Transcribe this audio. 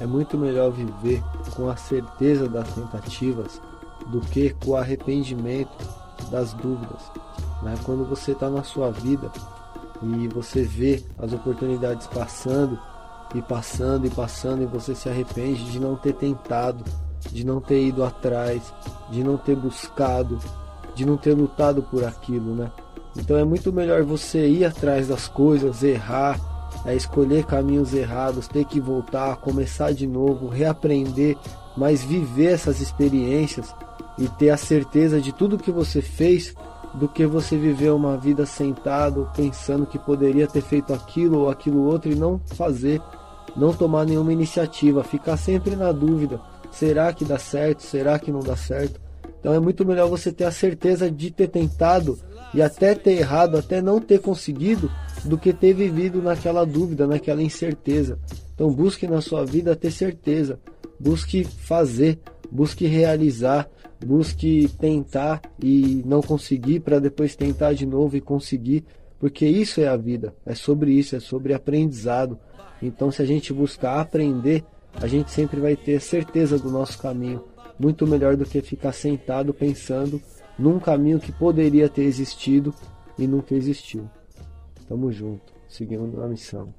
É muito melhor viver com a certeza das tentativas do que com o arrependimento das dúvidas. Né? Quando você está na sua vida e você vê as oportunidades passando e passando e passando e você se arrepende de não ter tentado, de não ter ido atrás, de não ter buscado, de não ter lutado por aquilo, né? Então é muito melhor você ir atrás das coisas, errar, é escolher caminhos errados, ter que voltar, começar de novo, reaprender, mas viver essas experiências e ter a certeza de tudo que você fez do que você viver uma vida sentado pensando que poderia ter feito aquilo ou aquilo outro e não fazer, não tomar nenhuma iniciativa, ficar sempre na dúvida: será que dá certo? Será que não dá certo? Então é muito melhor você ter a certeza de ter tentado e até ter errado, até não ter conseguido, do que ter vivido naquela dúvida, naquela incerteza. Então busque na sua vida ter certeza, busque fazer, busque realizar, busque tentar e não conseguir para depois tentar de novo e conseguir, porque isso é a vida, é sobre isso, é sobre aprendizado. Então, se a gente buscar aprender, a gente sempre vai ter certeza do nosso caminho, muito melhor do que ficar sentado pensando num caminho que poderia ter existido e nunca existiu. Tamo junto, seguindo a missão.